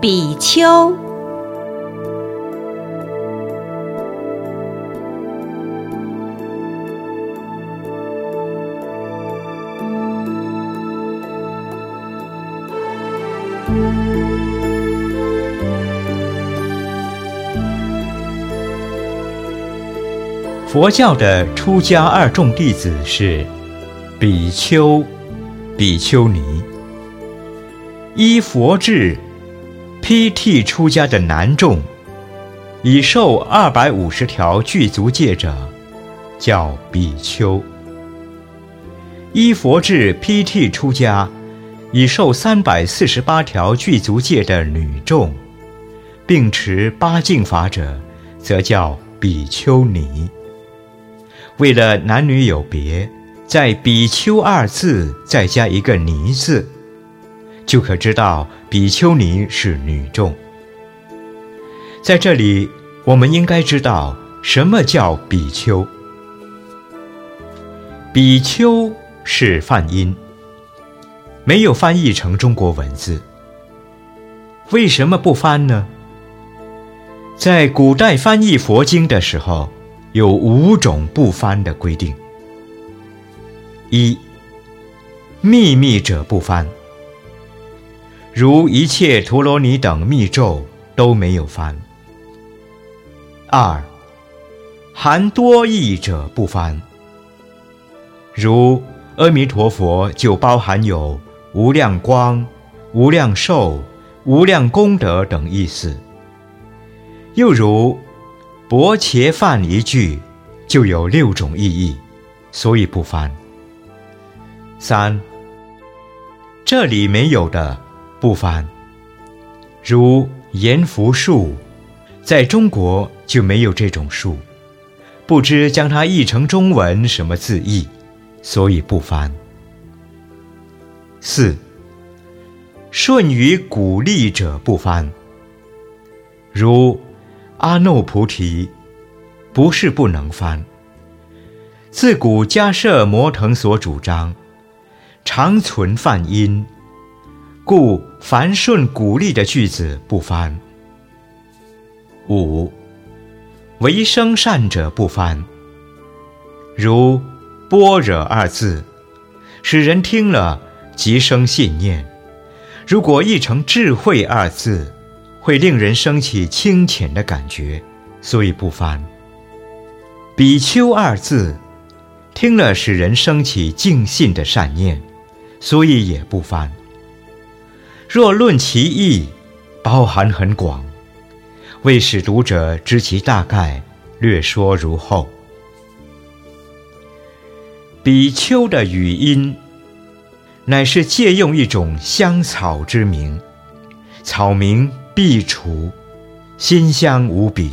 比丘。佛教的出家二众弟子是比丘、比丘尼。依佛制，披剃出家的男众，已受二百五十条具足戒者，叫比丘；依佛制披剃出家，已受三百四十八条具足戒的女众，并持八敬法者，则叫比丘尼。为了男女有别，在“比丘”二字再加一个“尼”字，就可知道比丘尼是女众。在这里，我们应该知道什么叫比丘。比丘是梵音，没有翻译成中国文字。为什么不翻呢？在古代翻译佛经的时候。有五种不翻的规定：一、秘密者不翻，如一切陀罗尼等密咒都没有翻；二、含多义者不翻，如阿弥陀佛就包含有无量光、无量寿、无量功德等意思；又如。薄伽梵一句就有六种意义，所以不翻。三，这里没有的不翻，如阎浮树，在中国就没有这种树，不知将它译成中文什么字意，所以不翻。四，顺于鼓励者不翻，如。阿耨菩提，不是不能翻。自古迦摄摩腾所主张，常存梵音，故凡顺鼓励的句子不翻。五，为生善者不翻。如般若二字，使人听了即生信念。如果译成智慧二字。会令人生起清浅的感觉，所以不翻。比丘二字，听了使人生起敬信的善念，所以也不翻。若论其意，包含很广，为使读者知其大概，略说如后：比丘的语音，乃是借用一种香草之名，草名。壁橱，馨香无比。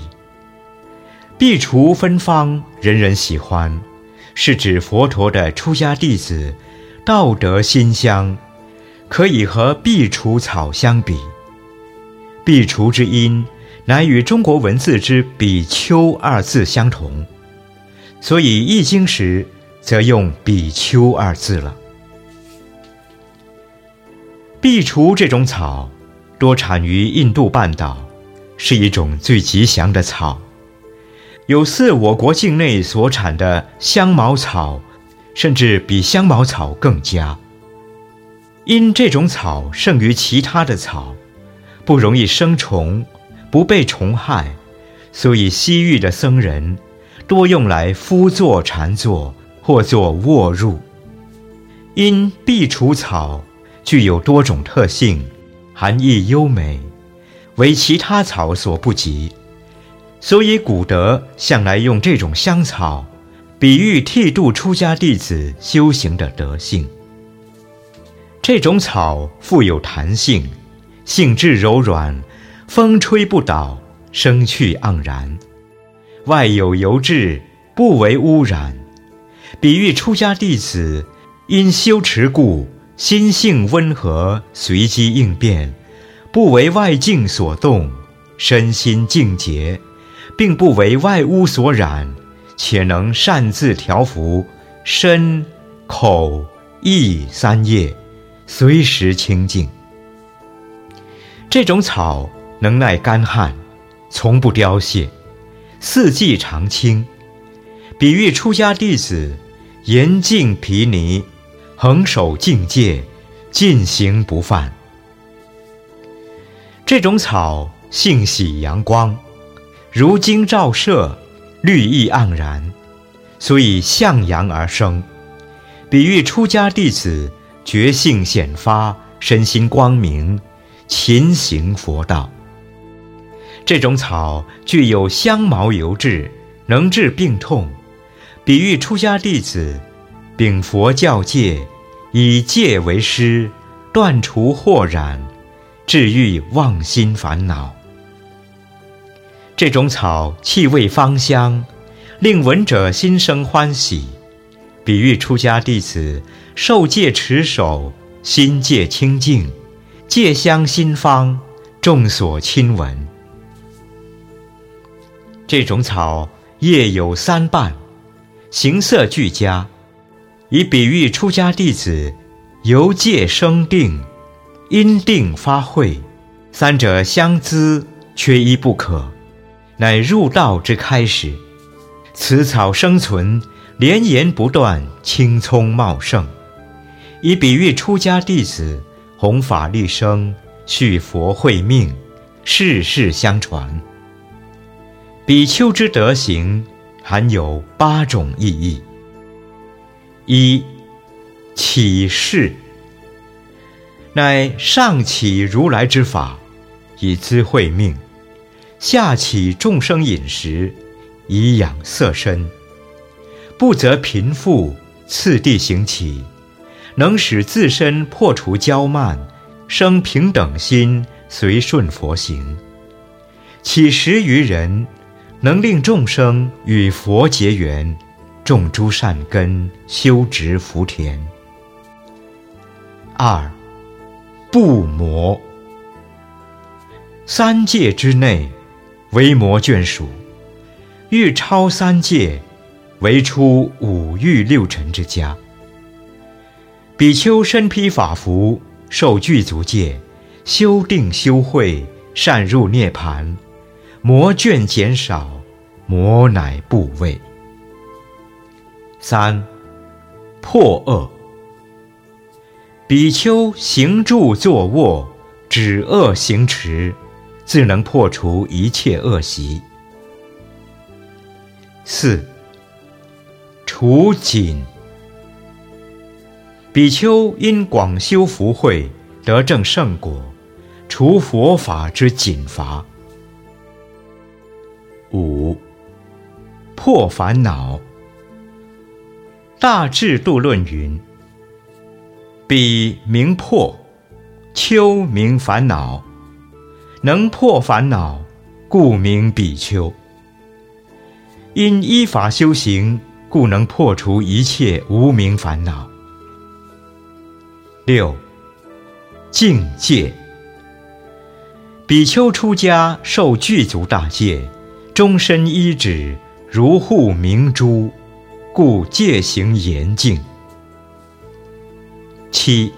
壁橱芬芳，人人喜欢，是指佛陀的出家弟子道德馨香，可以和壁橱草相比。壁橱之音，乃与中国文字之比丘二字相同，所以易经时则用比丘二字了。壁橱这种草。多产于印度半岛，是一种最吉祥的草，有似我国境内所产的香茅草，甚至比香茅草更佳。因这种草胜于其他的草，不容易生虫，不被虫害，所以西域的僧人多用来敷坐禅坐或做卧褥。因壁除草具有多种特性。含义优美，为其他草所不及，所以古德向来用这种香草，比喻剃度出家弟子修行的德性。这种草富有弹性，性质柔软，风吹不倒，生趣盎然，外有油质，不为污染，比喻出家弟子因修持故。心性温和，随机应变，不为外境所动，身心净洁，并不为外污所染，且能擅自调伏身、口、意三业，随时清净。这种草能耐干旱，从不凋谢，四季常青，比喻出家弟子严净毗尼，恒守境界，尽行不犯。这种草性喜阳光，如经照射，绿意盎然，所以向阳而生，比喻出家弟子觉性显发，身心光明，勤行佛道。这种草具有香茅油质，能治病痛，比喻出家弟子秉佛教戒，以戒为师，断除惑染。治愈妄心烦恼。这种草气味芳香，令闻者心生欢喜，比喻出家弟子受戒持守，心戒清净，戒香心芳，众所亲闻。这种草叶有三瓣，形色俱佳，以比喻出家弟子由戒生定。因定发慧，三者相资，缺一不可，乃入道之开始。此草生存，连延不断，青葱茂盛，以比喻出家弟子弘法立生，续佛慧命，世世相传。比丘之德行，含有八种意义：一、启示。乃上起如来之法，以资慧命；下起众生饮食，以养色身。不择贫富，次第行起，能使自身破除骄慢，生平等心，随顺佛行。起十于人，能令众生与佛结缘，种诸善根，修植福田。二。不魔，三界之内，为魔眷属；欲超三界，为出五欲六尘之家。比丘身披法服，受具足戒，修定修慧，善入涅盘，魔眷减少，魔乃不畏。三破恶。比丘行住坐卧，止恶行持，自能破除一切恶习。四除谨，比丘因广修福慧，得正圣果，除佛法之谨罚。五破烦恼，《大智度论》云。彼名破，丘名烦恼，能破烦恼，故名比丘。因依法修行，故能破除一切无名烦恼。六境界，比丘出家受具足大戒，终身依止，如护明珠，故戒行严净。七，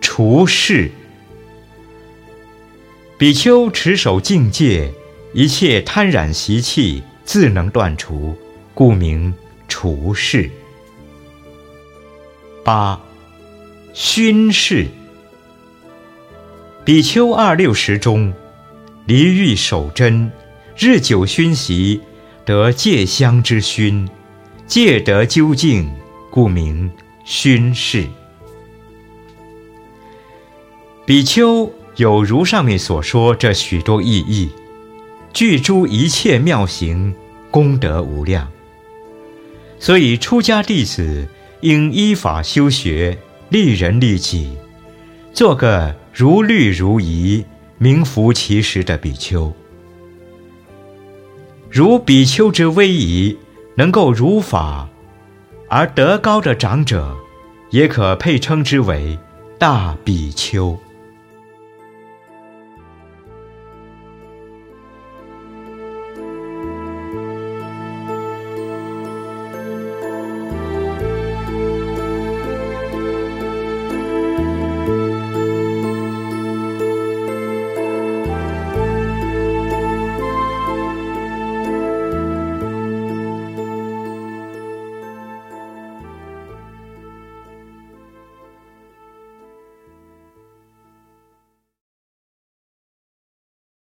除世。比丘持守境界，一切贪染习气自能断除，故名除世。八，熏世。比丘二六十中，离欲守真，日久熏习，得戒香之熏，戒得究竟，故名熏世。比丘有如上面所说这许多意义，具诸一切妙行，功德无量。所以出家弟子应依法修学，利人利己，做个如律如仪、名副其实的比丘。如比丘之威仪，能够如法，而德高的长者，也可配称之为大比丘。